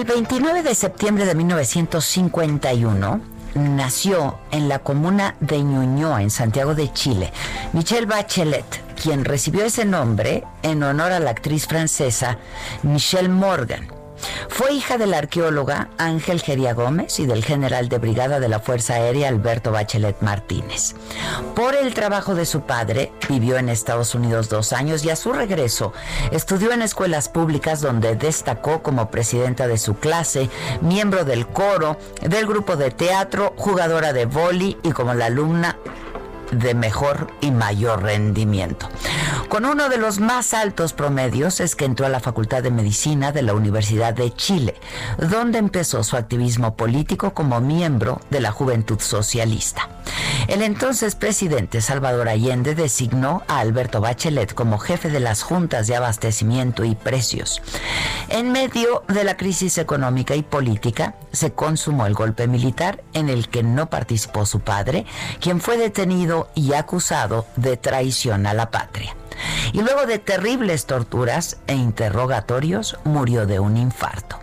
El 29 de septiembre de 1951 nació en la comuna de Ñuñoa, en Santiago de Chile, Michelle Bachelet, quien recibió ese nombre en honor a la actriz francesa Michelle Morgan. Fue hija de la arqueóloga Ángel Geria Gómez y del general de brigada de la Fuerza Aérea Alberto Bachelet Martínez. Por el trabajo de su padre, vivió en Estados Unidos dos años y a su regreso estudió en escuelas públicas donde destacó como presidenta de su clase, miembro del coro, del grupo de teatro, jugadora de vóley y como la alumna de mejor y mayor rendimiento. Con uno de los más altos promedios es que entró a la Facultad de Medicina de la Universidad de Chile, donde empezó su activismo político como miembro de la Juventud Socialista. El entonces presidente Salvador Allende designó a Alberto Bachelet como jefe de las juntas de abastecimiento y precios. En medio de la crisis económica y política, se consumó el golpe militar en el que no participó su padre, quien fue detenido y acusado de traición a la patria. Y luego de terribles torturas e interrogatorios, murió de un infarto.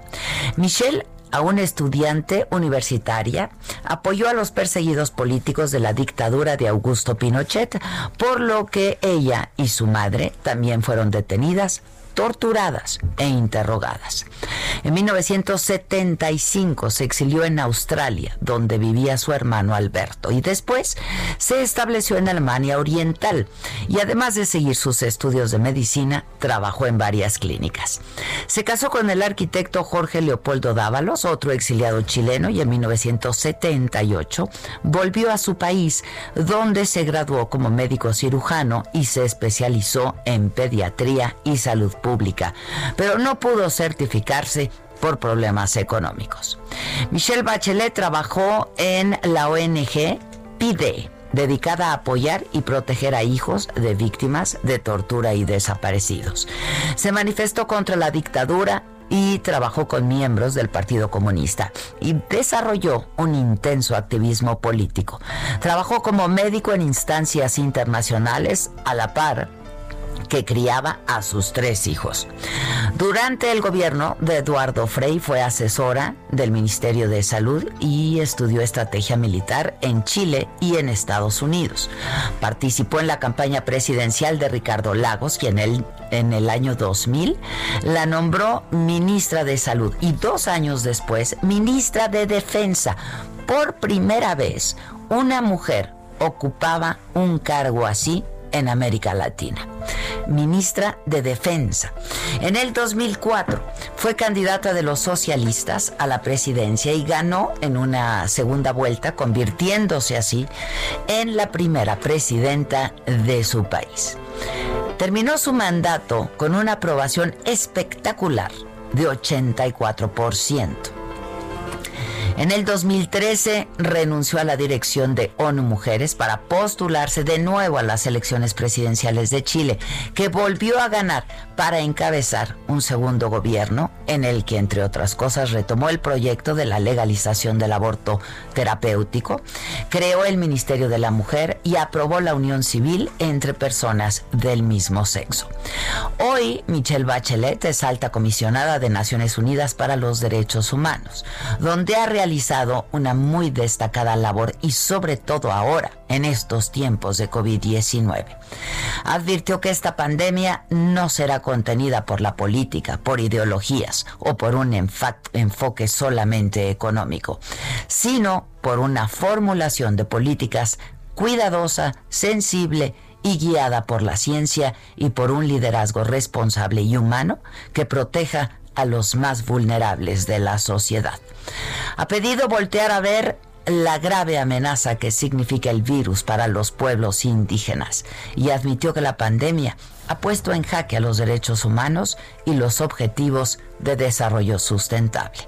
Michelle a una estudiante universitaria, apoyó a los perseguidos políticos de la dictadura de Augusto Pinochet, por lo que ella y su madre también fueron detenidas torturadas e interrogadas. En 1975 se exilió en Australia, donde vivía su hermano Alberto, y después se estableció en Alemania Oriental, y además de seguir sus estudios de medicina, trabajó en varias clínicas. Se casó con el arquitecto Jorge Leopoldo Dávalos, otro exiliado chileno, y en 1978 volvió a su país, donde se graduó como médico cirujano y se especializó en pediatría y salud pública, pero no pudo certificarse por problemas económicos. Michelle Bachelet trabajó en la ONG PIDE, dedicada a apoyar y proteger a hijos de víctimas de tortura y desaparecidos. Se manifestó contra la dictadura y trabajó con miembros del Partido Comunista y desarrolló un intenso activismo político. Trabajó como médico en instancias internacionales a la par que criaba a sus tres hijos. Durante el gobierno de Eduardo Frei fue asesora del Ministerio de Salud y estudió estrategia militar en Chile y en Estados Unidos. Participó en la campaña presidencial de Ricardo Lagos, quien en el año 2000 la nombró ministra de Salud y dos años después ministra de Defensa Por primera vez, una mujer ocupaba un cargo así en América Latina. Ministra de Defensa. En el 2004 fue candidata de los socialistas a la presidencia y ganó en una segunda vuelta, convirtiéndose así en la primera presidenta de su país. Terminó su mandato con una aprobación espectacular de 84%. En el 2013 renunció a la dirección de ONU Mujeres para postularse de nuevo a las elecciones presidenciales de Chile, que volvió a ganar para encabezar un segundo gobierno en el que, entre otras cosas, retomó el proyecto de la legalización del aborto terapéutico, creó el Ministerio de la Mujer y aprobó la unión civil entre personas del mismo sexo. Hoy, Michelle Bachelet es alta comisionada de Naciones Unidas para los Derechos Humanos, donde ha realizado una muy destacada labor y sobre todo ahora, en estos tiempos de COVID-19. Advirtió que esta pandemia no será contenida por la política, por ideologías o por un enfoque solamente económico, sino por una formulación de políticas cuidadosa, sensible y guiada por la ciencia y por un liderazgo responsable y humano que proteja a los más vulnerables de la sociedad. Ha pedido voltear a ver la grave amenaza que significa el virus para los pueblos indígenas y admitió que la pandemia ha puesto en jaque a los derechos humanos y los objetivos de desarrollo sustentable.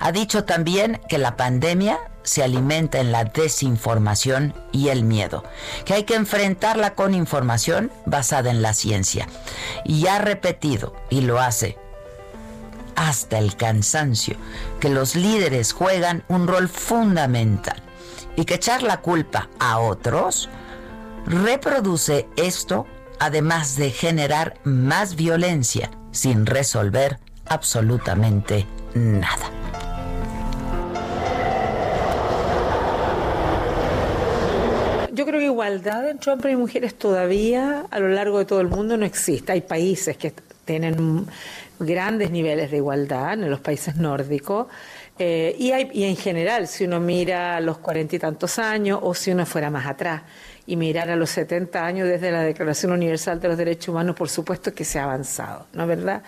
Ha dicho también que la pandemia se alimenta en la desinformación y el miedo, que hay que enfrentarla con información basada en la ciencia. Y ha repetido, y lo hace hasta el cansancio, que los líderes juegan un rol fundamental y que echar la culpa a otros reproduce esto además de generar más violencia sin resolver absolutamente nada. Yo creo que igualdad entre hombres y mujeres todavía a lo largo de todo el mundo no existe. Hay países que tienen grandes niveles de igualdad en los países nórdicos. Eh, y, hay, y en general, si uno mira los cuarenta y tantos años o si uno fuera más atrás y mirar a los 70 años desde la Declaración Universal de los Derechos Humanos, por supuesto que se ha avanzado, ¿no es verdad?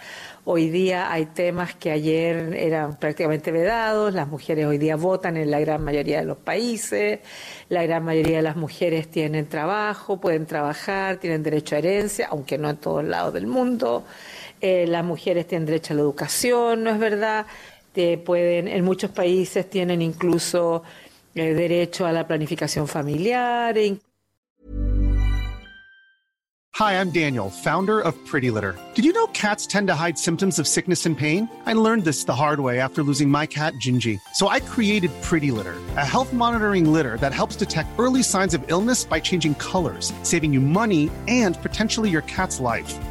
Hoy día hay temas que ayer eran prácticamente vedados, las mujeres hoy día votan en la gran mayoría de los países, la gran mayoría de las mujeres tienen trabajo, pueden trabajar, tienen derecho a herencia, aunque no en todos lados del mundo. Eh, las mujeres tienen derecho a la educación, ¿no es verdad? pueden, en muchos países tienen incluso eh, derecho a la planificación familiar. Hi, I'm Daniel, founder of Pretty Litter. Did you know cats tend to hide symptoms of sickness and pain? I learned this the hard way after losing my cat, Gingy. So I created Pretty Litter, a health monitoring litter that helps detect early signs of illness by changing colors, saving you money and potentially your cat's life.